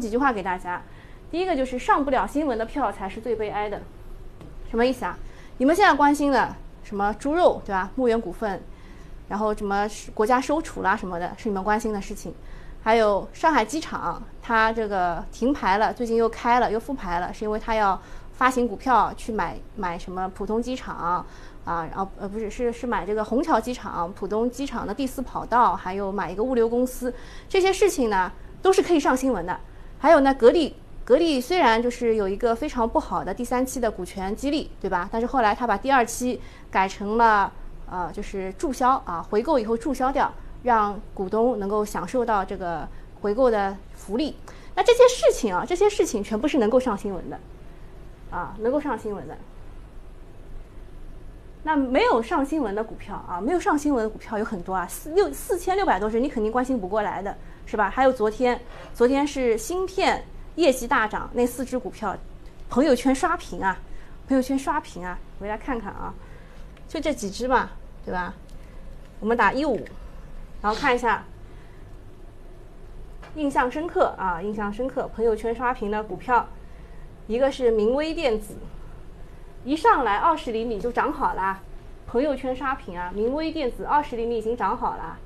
几句话给大家。第一个就是上不了新闻的票才是最悲哀的，什么意思啊？你们现在关心的什么猪肉对吧？牧原股份，然后什么国家收储啦什么的，是你们关心的事情。还有上海机场，它这个停牌了，最近又开了，又复牌了，是因为它要发行股票去买买什么浦东机场啊，然后呃不是是是买这个虹桥机场、浦东机场的第四跑道，还有买一个物流公司，这些事情呢都是可以上新闻的。还有呢，格力。格力虽然就是有一个非常不好的第三期的股权激励，对吧？但是后来他把第二期改成了呃，就是注销啊，回购以后注销掉，让股东能够享受到这个回购的福利。那这些事情啊，这些事情全部是能够上新闻的，啊，能够上新闻的。那没有上新闻的股票啊，没有上新闻的股票有很多啊，四六四千六百多只，你肯定关心不过来的，是吧？还有昨天，昨天是芯片。业绩大涨，那四只股票，朋友圈刷屏啊，朋友圈刷屏啊，回来看看啊，就这几只嘛，对吧？我们打一五，然后看一下，印象深刻啊，印象深刻，朋友圈刷屏的股票，一个是明威电子，一上来二十厘米就涨好了，朋友圈刷屏啊，明威电子二十厘米已经涨好了，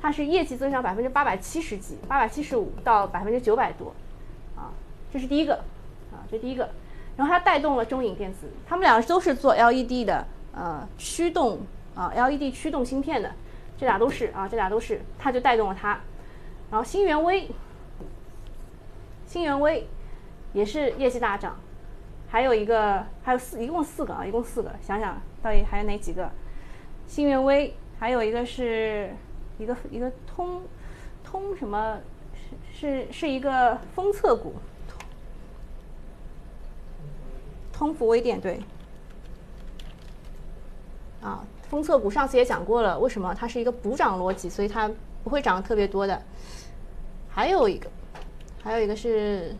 它是业绩增长百分之八百七十几，八百七十五到百分之九百多。啊这是第一个，啊，这第一个，然后它带动了中影电子，他们俩都是做 LED 的，呃，驱动啊，LED 驱动芯片的，这俩都是啊，这俩都是，它就带动了它。然后新源微，新源微也是业绩大涨，还有一个，还有四，一共四个啊，一共四个，想想到底还有哪几个？新源微还有一个是一个一个通通什么？是是是一个封测股。通福微电对，啊，封测股上次也讲过了，为什么它是一个补涨逻辑，所以它不会涨得特别多的。还有一个，还有一个是，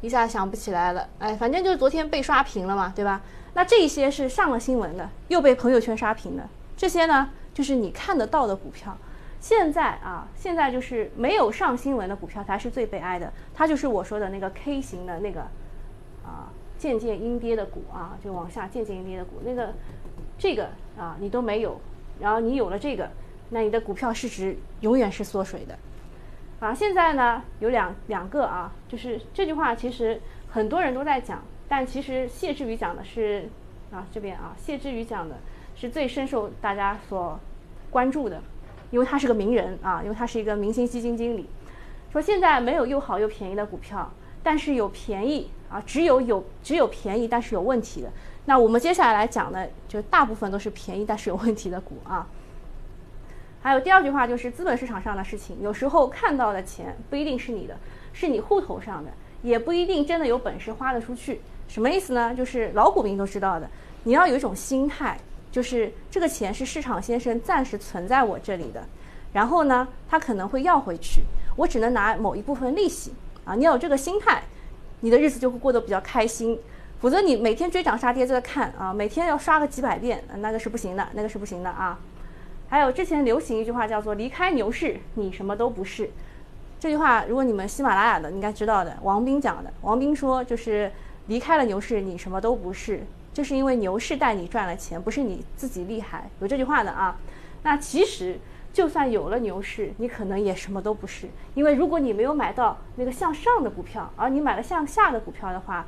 一下想不起来了，哎，反正就是昨天被刷屏了嘛，对吧？那这些是上了新闻的，又被朋友圈刷屏的，这些呢，就是你看得到的股票。现在啊，现在就是没有上新闻的股票才是最悲哀的，它就是我说的那个 K 型的那个，啊。渐渐阴跌的股啊，就往下渐渐阴跌的股，那个这个啊你都没有，然后你有了这个，那你的股票市值永远是缩水的。啊，现在呢有两两个啊，就是这句话其实很多人都在讲，但其实谢志宇讲的是啊这边啊谢志宇讲的是最深受大家所关注的，因为他是个名人啊，因为他是一个明星基金经理，说现在没有又好又便宜的股票。但是有便宜啊，只有有只有便宜，但是有问题的。那我们接下来来讲的，就大部分都是便宜但是有问题的股啊。还有第二句话就是资本市场上的事情，有时候看到的钱不一定是你的，是你户头上的，也不一定真的有本事花得出去。什么意思呢？就是老股民都知道的，你要有一种心态，就是这个钱是市场先生暂时存在我这里的，然后呢，他可能会要回去，我只能拿某一部分利息。啊，你要有这个心态，你的日子就会过得比较开心。否则你每天追涨杀跌在看啊，每天要刷个几百遍，那个是不行的，那个是不行的啊。还有之前流行一句话叫做“离开牛市，你什么都不是”。这句话如果你们喜马拉雅的应该知道的，王斌讲的。王斌说就是离开了牛市，你什么都不是，就是因为牛市带你赚了钱，不是你自己厉害。有这句话的啊。那其实。就算有了牛市，你可能也什么都不是，因为如果你没有买到那个向上的股票，而你买了向下的股票的话，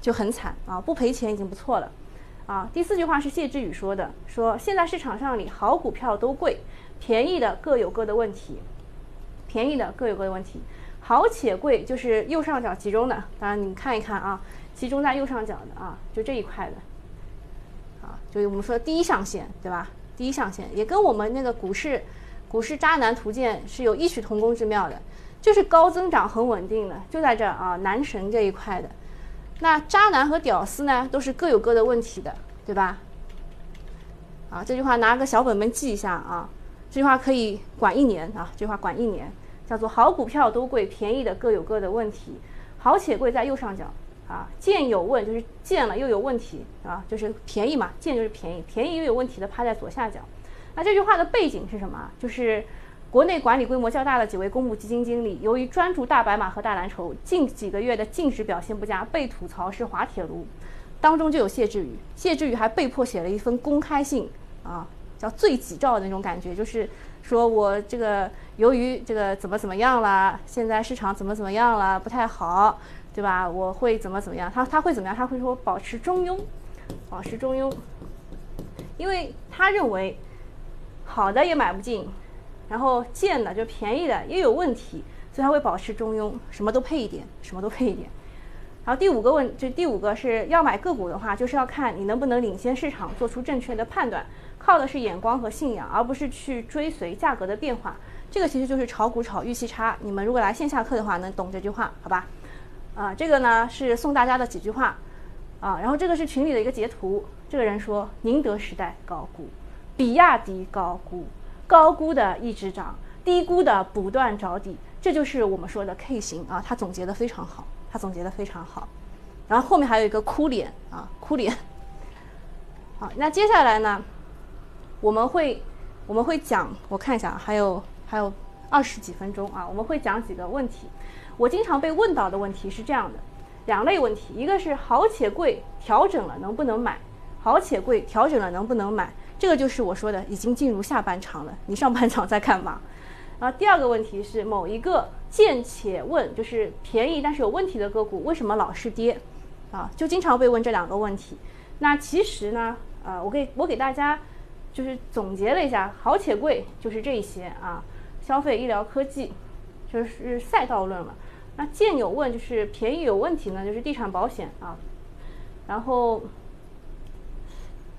就很惨啊！不赔钱已经不错了，啊！第四句话是谢志宇说的，说现在市场上里好股票都贵，便宜的各有各的问题，便宜的各有各的问题，好且贵就是右上角集中的，当然你看一看啊，集中在右上角的啊，就这一块的，啊，就是我们说第一象限，对吧？第一象限也跟我们那个股市，股市渣男图鉴是有异曲同工之妙的，就是高增长很稳定的，就在这儿啊，男神这一块的。那渣男和屌丝呢，都是各有各的问题的，对吧？啊，这句话拿个小本本记一下啊，这句话可以管一年啊，这句话管一年，叫做好股票都贵，便宜的各有各的问题，好且贵在右上角。啊，见有问就是见了又有问题啊，就是便宜嘛，见就是便宜，便宜又有问题的趴在左下角。那这句话的背景是什么？就是国内管理规模较大的几位公募基金经理，由于专注大白马和大蓝筹，近几个月的净值表现不佳，被吐槽是滑铁卢。当中就有谢志宇，谢志宇还被迫写了一封公开信啊，叫罪己诏的那种感觉，就是说我这个由于这个怎么怎么样了，现在市场怎么怎么样了，不太好，对吧？我会怎么怎么样？他他会怎么样？他会说保持中庸，保持中庸，因为他认为好的也买不进，然后贱的就便宜的也有问题，所以他会保持中庸，什么都配一点，什么都配一点。然后第五个问，就第五个是要买个股的话，就是要看你能不能领先市场，做出正确的判断，靠的是眼光和信仰，而不是去追随价格的变化。这个其实就是炒股炒预期差。你们如果来线下课的话，能懂这句话，好吧？啊，这个呢是送大家的几句话，啊，然后这个是群里的一个截图。这个人说：宁德时代高估，比亚迪高估，高估的一直涨，低估的不断找底，这就是我们说的 K 型啊。他总结的非常好。他总结的非常好，然后后面还有一个哭脸啊，哭脸。好，那接下来呢，我们会我们会讲，我看一下，还有还有二十几分钟啊，我们会讲几个问题。我经常被问到的问题是这样的，两类问题，一个是好且贵，调整了能不能买？好且贵，调整了能不能买？这个就是我说的，已经进入下半场了，你上半场在干嘛？然后第二个问题是某一个见且问，就是便宜但是有问题的个股为什么老是跌？啊，就经常被问这两个问题。那其实呢，呃，我给我给大家就是总结了一下，好且贵就是这些啊，消费、医疗、科技，就是赛道论了。那见有问就是便宜有问题呢，就是地产、保险啊。然后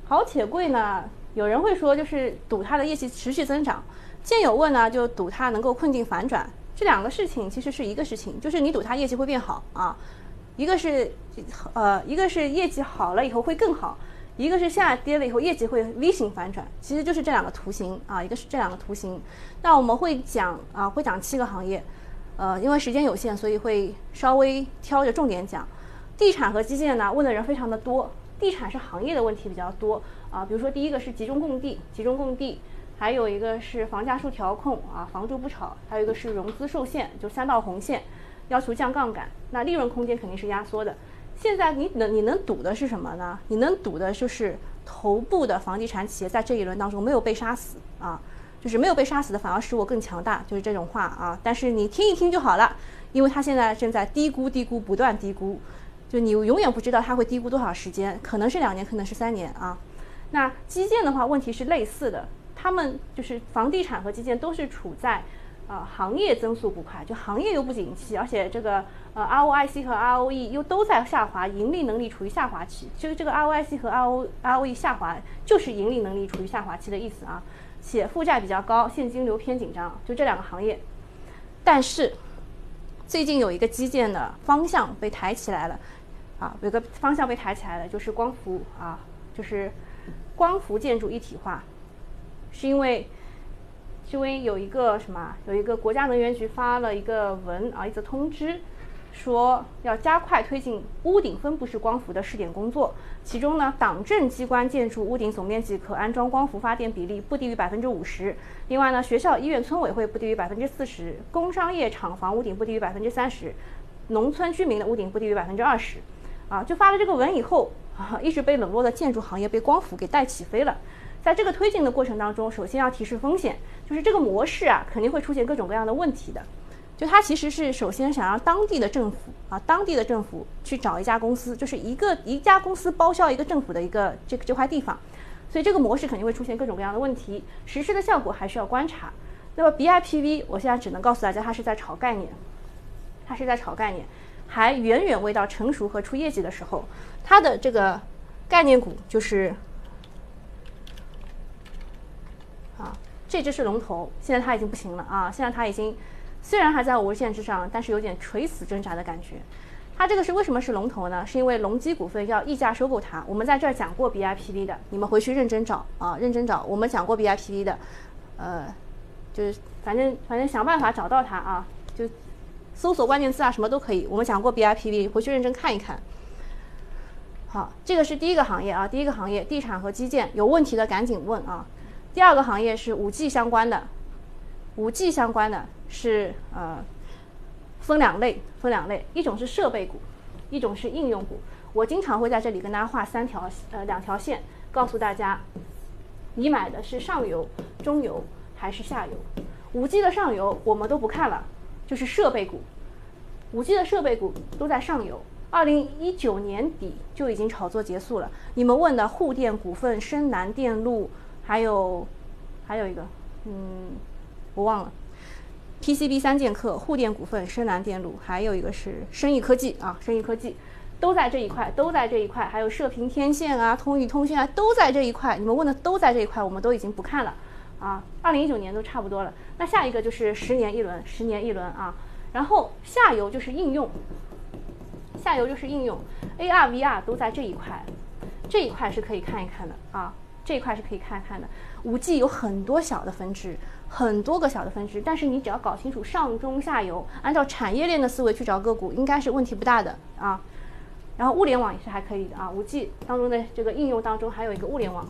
好且贵呢，有人会说就是赌它的业绩持续增长。见有问呢，就赌它能够困境反转，这两个事情其实是一个事情，就是你赌它业绩会变好啊，一个是呃，一个是业绩好了以后会更好，一个是下跌了以后业绩会 V 型反转，其实就是这两个图形啊，一个是这两个图形。那我们会讲啊，会讲七个行业，呃，因为时间有限，所以会稍微挑着重点讲。地产和基建呢，问的人非常的多，地产是行业的问题比较多啊，比如说第一个是集中供地，集中供地。还有一个是房价受调控啊，房住不炒；还有一个是融资受限，就三道红线，要求降杠杆，那利润空间肯定是压缩的。现在你能你能赌的是什么呢？你能赌的就是头部的房地产企业在这一轮当中没有被杀死啊，就是没有被杀死的反而使我更强大，就是这种话啊。但是你听一听就好了，因为它现在正在低估低估不断低估，就你永远不知道它会低估多少时间，可能是两年，可能是三年啊。那基建的话，问题是类似的。他们就是房地产和基建都是处在，啊行业增速不快，就行业又不景气，而且这个呃 ROIC 和 ROE 又都在下滑，盈利能力处于下滑期。其实这个 ROIC 和 RO ROE 下滑就是盈利能力处于下滑期的意思啊。且负债比较高，现金流偏紧张，就这两个行业。但是最近有一个基建的方向被抬起来了，啊，有个方向被抬起来了，就是光伏啊，就是光伏建筑一体化。是因为，是因为有一个什么？有一个国家能源局发了一个文啊，一则通知，说要加快推进屋顶分布式光伏的试点工作。其中呢，党政机关建筑屋顶总面积可安装光伏发电比例不低于百分之五十。另外呢，学校、医院、村委会不低于百分之四十，工商业厂房屋顶不低于百分之三十，农村居民的屋顶不低于百分之二十。啊，就发了这个文以后，啊，一直被冷落的建筑行业被光伏给带起飞了。在这个推进的过程当中，首先要提示风险，就是这个模式啊，肯定会出现各种各样的问题的。就它其实是首先想让当地的政府啊，当地的政府去找一家公司，就是一个一家公司包销一个政府的一个这个这块地方，所以这个模式肯定会出现各种各样的问题，实施的效果还需要观察。那么 BIPV，我现在只能告诉大家，它是在炒概念，它是在炒概念，还远远未到成熟和出业绩的时候。它的这个概念股就是啊。这只是龙头，现在它已经不行了啊！现在它已经虽然还在五日线之上，但是有点垂死挣扎的感觉。它这个是为什么是龙头呢？是因为隆基股份要溢价收购它。我们在这儿讲过 BIPV 的，你们回去认真找啊，认真找。我们讲过 BIPV 的，呃，就是反正反正想办法找到它啊，搜索关键字啊，什么都可以。我们讲过 BIPV，回去认真看一看。好，这个是第一个行业啊，第一个行业，地产和基建有问题的赶紧问啊。第二个行业是五 G 相关的，五 G 相关的是呃分两类，分两类，一种是设备股，一种是应用股。我经常会在这里跟大家画三条呃两条线，告诉大家你买的是上游、中游还是下游。五 G 的上游我们都不看了，就是设备股。五 G 的设备股都在上游。二零一九年底就已经炒作结束了。你们问的沪电股份、深南电路，还有还有一个，嗯，我忘了，PCB 三剑客、沪电股份、深南电路，还有一个是生意科技啊，生意科技都在这一块，都在这一块。还有射频天线啊、通宇通讯啊，都在这一块。你们问的都在这一块，我们都已经不看了啊。二零一九年都差不多了。那下一个就是十年一轮，十年一轮啊。然后下游就是应用。下游就是应用，AR、VR 都在这一块，这一块是可以看一看的啊，这一块是可以看一看的。五 G 有很多小的分支，很多个小的分支，但是你只要搞清楚上中下游，按照产业链的思维去找个股，应该是问题不大的啊。然后物联网也是还可以的啊，五 G 当中的这个应用当中还有一个物联网，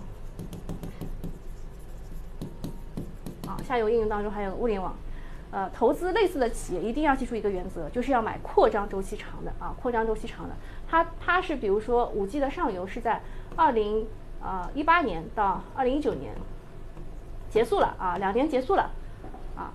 下游应用当中还有物联网。呃，投资类似的企业一定要记住一个原则，就是要买扩张周期长的啊，扩张周期长的。它它是比如说五 G 的上游是在二零啊一八年到二零一九年结束了啊，两年结束了啊。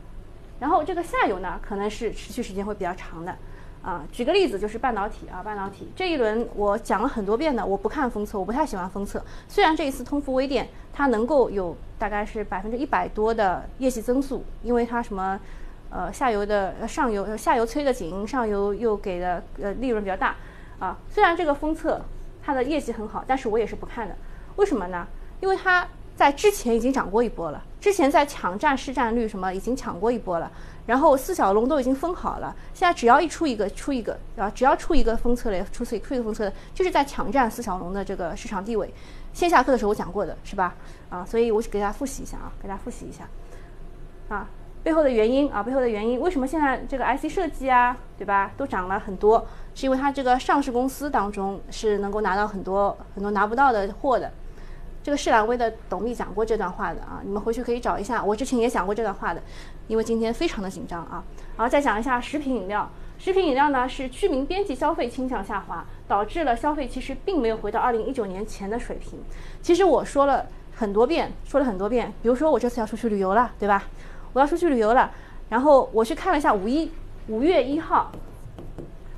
然后这个下游呢，可能是持续时间会比较长的啊。举个例子，就是半导体啊，半导体这一轮我讲了很多遍的，我不看封测，我不太喜欢封测。虽然这一次通富微电它能够有大概是百分之一百多的业绩增速，因为它什么？呃，下游的上游，下游催得紧，上游又给的呃利润比较大，啊，虽然这个封测它的业绩很好，但是我也是不看的。为什么呢？因为它在之前已经涨过一波了，之前在抢占市占率什么已经抢过一波了，然后四小龙都已经封好了，现在只要一出一个出一个，啊，只要出一个封测的，出出一个封测的，就是在抢占四小龙的这个市场地位。线下课的时候我讲过的是吧？啊，所以我给大家复习一下啊，给大家复习一下，啊。背后的原因啊，背后的原因，为什么现在这个 IC 设计啊，对吧，都涨了很多？是因为它这个上市公司当中是能够拿到很多很多拿不到的货的。这个世兰威的董秘讲过这段话的啊，你们回去可以找一下，我之前也讲过这段话的。因为今天非常的紧张啊，然后再讲一下食品饮料。食品饮料呢是居民边际消费倾向下滑，导致了消费其实并没有回到二零一九年前的水平。其实我说了很多遍，说了很多遍，比如说我这次要出去旅游了，对吧？我要出去旅游了，然后我去看了一下五一五月一号，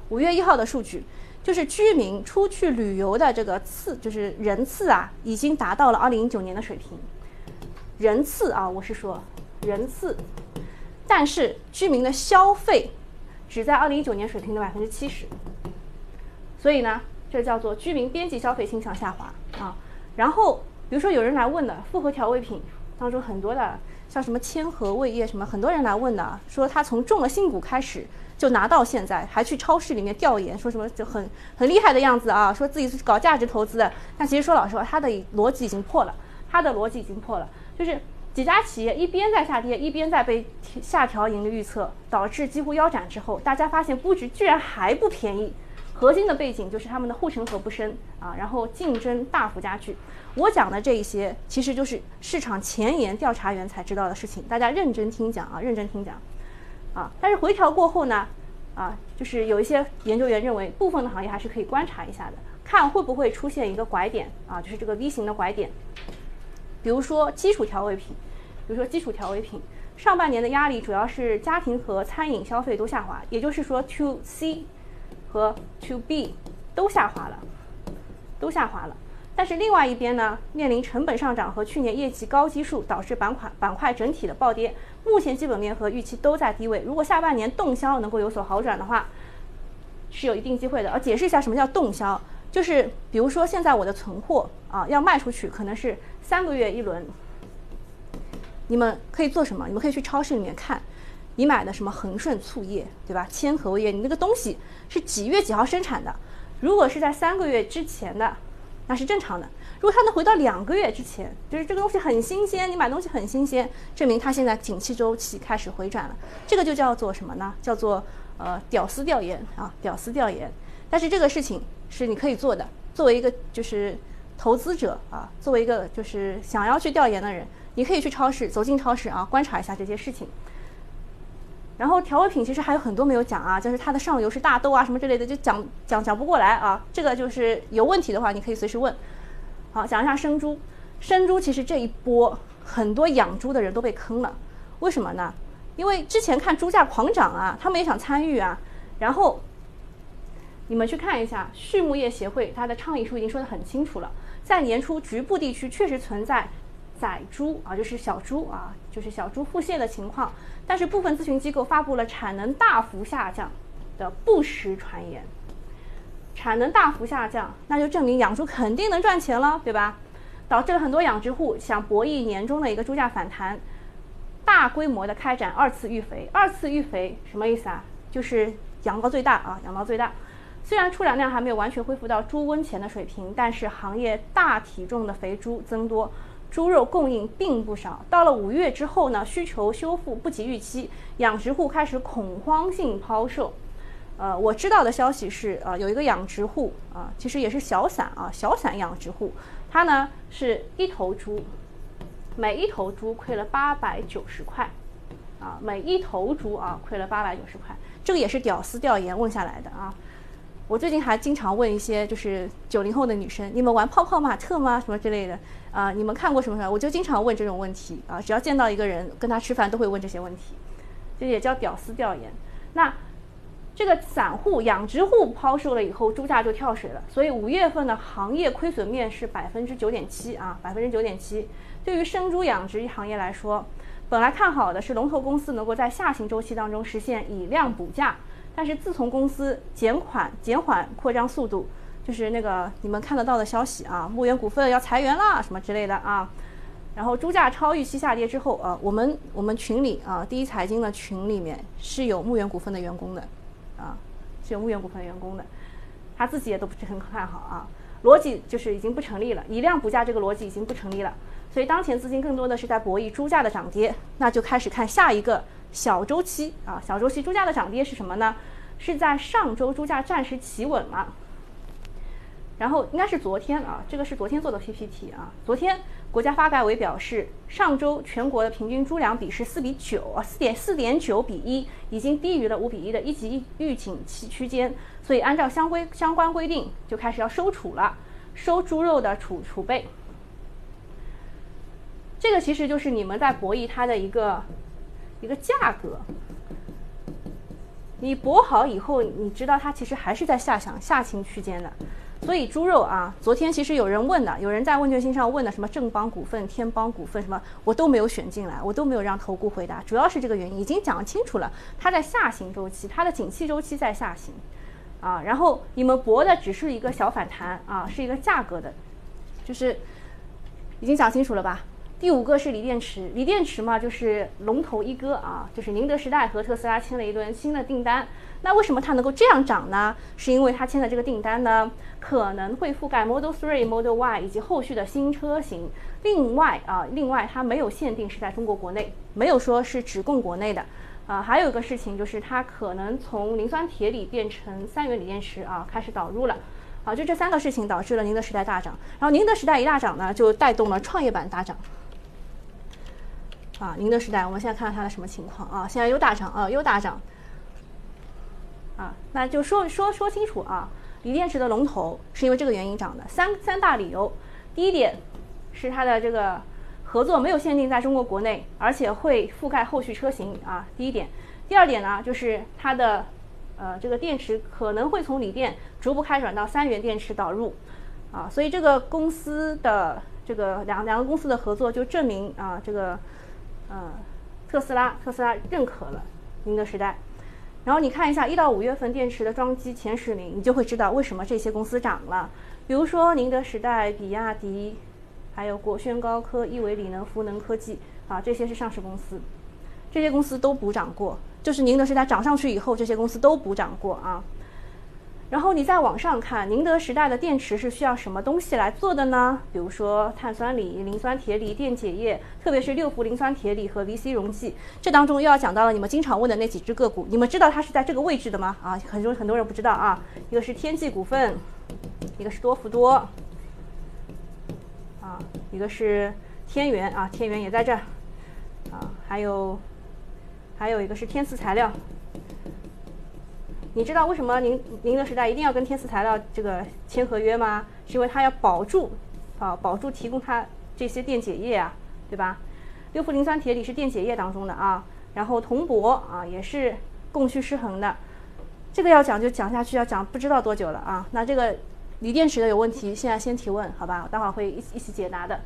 五月一号的数据，就是居民出去旅游的这个次，就是人次啊，已经达到了二零一九年的水平。人次啊，我是说人次，但是居民的消费只在二零一九年水平的百分之七十，所以呢，这叫做居民边际消费倾向下滑啊。然后，比如说有人来问的复合调味品当中很多的。像什么千和味业什么，很多人来问的，说他从中了新股开始就拿到现在，还去超市里面调研，说什么就很很厉害的样子啊，说自己是搞价值投资的。但其实说老实话，他的逻辑已经破了，他的逻辑已经破了，就是几家企业一边在下跌，一边在被下调盈利预测，导致几乎腰斩之后，大家发现估值居然还不便宜。核心的背景就是他们的护城河不深啊，然后竞争大幅加剧。我讲的这一些，其实就是市场前沿调查员才知道的事情，大家认真听讲啊，认真听讲啊。但是回调过后呢，啊，就是有一些研究员认为，部分的行业还是可以观察一下的，看会不会出现一个拐点啊，就是这个 V 型的拐点。比如说基础调味品，比如说基础调味品，上半年的压力主要是家庭和餐饮消费都下滑，也就是说 To C。和 To B 都下滑了，都下滑了。但是另外一边呢，面临成本上涨和去年业绩高基数，导致板块板块整体的暴跌。目前基本面和预期都在低位。如果下半年动销能够有所好转的话，是有一定机会的。而解释一下什么叫动销，就是比如说现在我的存货啊要卖出去，可能是三个月一轮。你们可以做什么？你们可以去超市里面看。你买的什么恒顺醋业，对吧？千和味业，你那个东西是几月几号生产的？如果是在三个月之前的，那是正常的。如果它能回到两个月之前，就是这个东西很新鲜，你买东西很新鲜，证明它现在景气周期开始回转了。这个就叫做什么呢？叫做呃屌丝调研啊，屌丝调研。但是这个事情是你可以做的，作为一个就是投资者啊，作为一个就是想要去调研的人，你可以去超市，走进超市啊，观察一下这些事情。然后调味品其实还有很多没有讲啊，就是它的上游是大豆啊什么之类的，就讲讲讲不过来啊。这个就是有问题的话，你可以随时问。好，讲一下生猪。生猪其实这一波很多养猪的人都被坑了，为什么呢？因为之前看猪价狂涨啊，他们也想参与啊。然后你们去看一下畜牧业协会它的倡议书已经说得很清楚了，在年初局部地区确实存在宰猪啊，就是小猪啊，就是小猪腹泻的情况。但是部分咨询机构发布了产能大幅下降的不实传言。产能大幅下降，那就证明养猪肯定能赚钱了，对吧？导致了很多养殖户想博弈年终的一个猪价反弹，大规模的开展二次育肥。二次育肥什么意思啊？就是养到最大啊，养到最大。虽然出栏量还没有完全恢复到猪瘟前的水平，但是行业大体重的肥猪增多，猪肉供应并不少。到了五月之后呢，需求修复不及预期，养殖户开始恐慌性抛售。呃，我知道的消息是，呃，有一个养殖户啊，其实也是小散啊，小散养殖户。他呢是一头猪，每一头猪亏了八百九十块，啊，每一头猪啊亏了八百九十块，这个也是屌丝调研问下来的啊。我最近还经常问一些就是九零后的女生，你们玩泡泡玛特吗？什么之类的啊？你们看过什么什么？我就经常问这种问题啊，只要见到一个人跟他吃饭都会问这些问题，这也叫屌丝调研。那。这个散户养殖户抛售了以后，猪价就跳水了。所以五月份的行业亏损面是百分之九点七啊，百分之九点七。对于生猪养殖行业来说，本来看好的是龙头公司能够在下行周期当中实现以量补价，但是自从公司减款减缓扩张速度，就是那个你们看得到的消息啊，牧原股份要裁员了什么之类的啊，然后猪价超预期下跌之后啊，我们我们群里啊，第一财经的群里面是有牧原股份的员工的。啊，是有牧原股份的员工的，他自己也都不是很看好啊，逻辑就是已经不成立了，以量补价这个逻辑已经不成立了，所以当前资金更多的是在博弈猪价的涨跌，那就开始看下一个小周期啊，小周期猪价的涨跌是什么呢？是在上周猪价暂时企稳了。然后应该是昨天啊，这个是昨天做的 PPT 啊。昨天国家发改委表示，上周全国的平均猪粮比是四比九啊，四点四点九比一，已经低于了五比一的一级预警期区间，所以按照相规相关规定，就开始要收储了，收猪肉的储储备。这个其实就是你们在博弈它的一个一个价格。你博好以后，你知道它其实还是在下降下行区间的。所以猪肉啊，昨天其实有人问的，有人在问卷信上问的，什么正邦股份、天邦股份什么，我都没有选进来，我都没有让投顾回答，主要是这个原因，已经讲清楚了，它在下行周期，它的景气周期在下行，啊，然后你们博的只是一个小反弹啊，是一个价格的，就是已经讲清楚了吧？第五个是锂电池，锂电池嘛，就是龙头一哥啊，就是宁德时代和特斯拉签了一轮新的订单。那为什么它能够这样涨呢？是因为它签的这个订单呢，可能会覆盖 Model 3、Model Y 以及后续的新车型。另外啊，另外它没有限定是在中国国内，没有说是只供国内的。啊，还有一个事情就是它可能从磷酸铁锂变成三元锂电池啊，开始导入了。啊，就这三个事情导致了宁德时代大涨。然后宁德时代一大涨呢，就带动了创业板大涨。啊，宁德时代，我们现在看看它的什么情况啊？现在又大涨啊，又大涨。啊，那就说说说清楚啊，锂电池的龙头是因为这个原因涨的。三三大理由，第一点是它的这个合作没有限定在中国国内，而且会覆盖后续车型啊。第一点，第二点呢，就是它的呃这个电池可能会从锂电逐步开转到三元电池导入啊，所以这个公司的这个两两个公司的合作就证明啊这个。嗯，特斯拉，特斯拉认可了宁德时代。然后你看一下一到五月份电池的装机前十名，你就会知道为什么这些公司涨了。比如说宁德时代、比亚迪，还有国轩高科、亿维锂能、孚能科技啊，这些是上市公司，这些公司都补涨过。就是宁德时代涨上去以后，这些公司都补涨过啊。然后你再往上看，宁德时代的电池是需要什么东西来做的呢？比如说碳酸锂、磷酸铁锂、电解液，特别是六氟磷酸铁锂和 VC 溶剂。这当中又要讲到了你们经常问的那几只个股，你们知道它是在这个位置的吗？啊，很多很多人不知道啊。一个是天际股份，一个是多氟多，啊，一个是天元啊，天元也在这儿，啊，还有。还有一个是天赐材料。你知道为什么宁宁德时代一定要跟天赐材料这个签合约吗？是因为它要保住啊，保住提供它这些电解液啊，对吧？六氟磷酸铁锂是电解液当中的啊，然后铜箔啊也是供需失衡的。这个要讲就讲下去，要讲不知道多久了啊。那这个锂电池的有问题，现在先提问好吧，我待会儿会一一起解答的。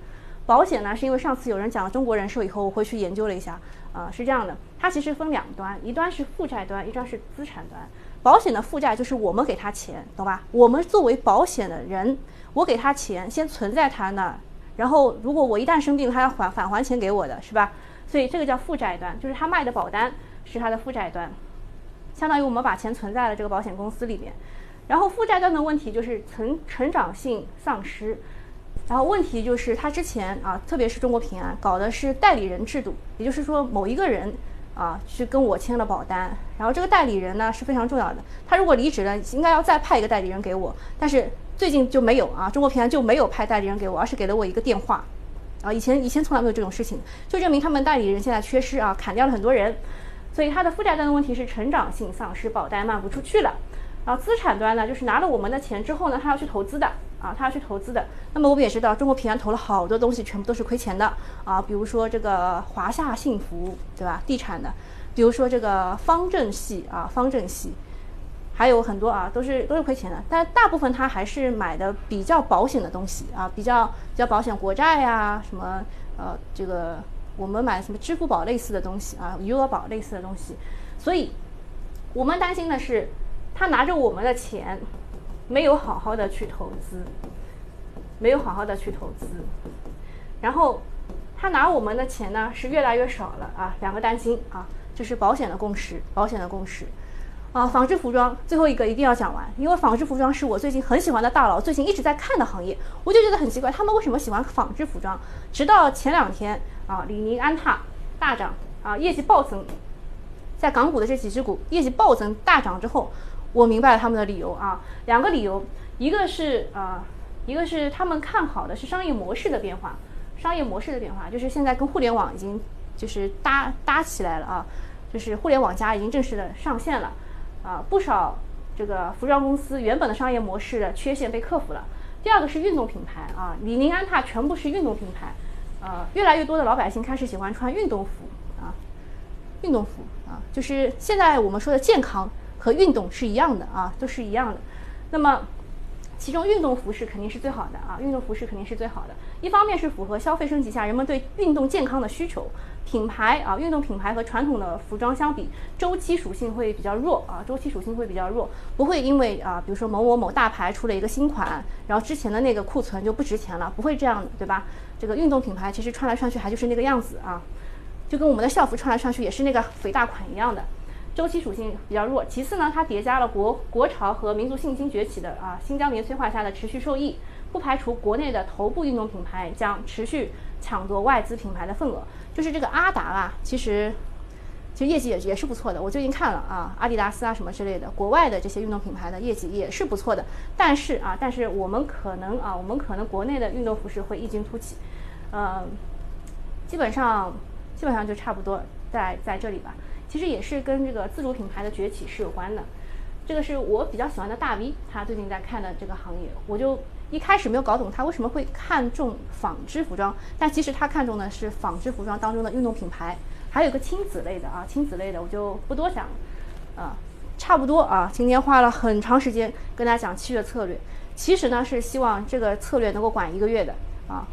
保险呢，是因为上次有人讲中国人寿以后，我回去研究了一下啊，是这样的，它其实分两端，一端是负债端，一端是资产端。保险的负债就是我们给他钱，懂吧？我们作为保险的人，我给他钱，先存在他那儿，然后如果我一旦生病，他要还返还钱给我的是吧？所以这个叫负债端，就是他卖的保单是他的负债端，相当于我们把钱存在了这个保险公司里面。然后负债端的问题就是成成长性丧失，然后问题就是他之前啊，特别是中国平安搞的是代理人制度，也就是说某一个人。啊，去跟我签了保单，然后这个代理人呢是非常重要的。他如果离职了，应该要再派一个代理人给我，但是最近就没有啊，中国平安就没有派代理人给我，而是给了我一个电话。啊，以前以前从来没有这种事情，就证明他们代理人现在缺失啊，砍掉了很多人。所以他的负债端的问题是成长性丧失，保单卖不出去了。然后资产端呢，就是拿了我们的钱之后呢，他要去投资的。啊，他要去投资的。那么我们也知道，中国平安投了好多东西，全部都是亏钱的啊。比如说这个华夏幸福，对吧？地产的，比如说这个方正系啊，方正系，还有很多啊，都是都是亏钱的。但大部分他还是买的比较保险的东西啊，比较比较保险，国债呀，什么呃，这个我们买什么支付宝类似的东西啊，余额宝类似的东西。所以，我们担心的是，他拿着我们的钱。没有好好的去投资，没有好好的去投资，然后他拿我们的钱呢是越来越少了啊，两个担心啊，就是保险的共识，保险的共识啊，纺织服装最后一个一定要讲完，因为纺织服装是我最近很喜欢的大佬，最近一直在看的行业，我就觉得很奇怪，他们为什么喜欢纺织服装？直到前两天啊，李宁、安踏大涨啊，业绩暴增，在港股的这几只股业绩暴增大涨之后。我明白了他们的理由啊，两个理由，一个是啊，一个是他们看好的是商业模式的变化，商业模式的变化就是现在跟互联网已经就是搭搭起来了啊，就是互联网加已经正式的上线了啊，不少这个服装公司原本的商业模式的缺陷被克服了。第二个是运动品牌啊，李宁、安踏全部是运动品牌，呃，越来越多的老百姓开始喜欢穿运动服啊，运动服啊，就是现在我们说的健康。和运动是一样的啊，都是一样的。那么，其中运动服饰肯定是最好的啊，运动服饰肯定是最好的。一方面是符合消费升级下人们对运动健康的需求，品牌啊，运动品牌和传统的服装相比，周期属性会比较弱啊，周期属性会比较弱，不会因为啊，比如说某某某大牌出了一个新款，然后之前的那个库存就不值钱了，不会这样，对吧？这个运动品牌其实穿来穿去还就是那个样子啊，就跟我们的校服穿来穿去也是那个肥大款一样的。周期属性比较弱，其次呢，它叠加了国国潮和民族信心崛起的啊新疆棉催化下的持续受益，不排除国内的头部运动品牌将持续抢夺外资品牌的份额。就是这个阿达啊，其实其实业绩也也是不错的。我最近看了啊，阿迪达斯啊什么之类的，国外的这些运动品牌的业绩也是不错的。但是啊，但是我们可能啊，我们可能国内的运动服饰会异军突起，呃，基本上基本上就差不多在在这里吧。其实也是跟这个自主品牌的崛起是有关的，这个是我比较喜欢的大 V，他最近在看的这个行业，我就一开始没有搞懂他为什么会看中纺织服装，但其实他看中的是纺织服装当中的运动品牌，还有一个亲子类的啊，亲子类的我就不多讲了，啊，差不多啊，今天花了很长时间跟大家讲七月策略，其实呢是希望这个策略能够管一个月的啊。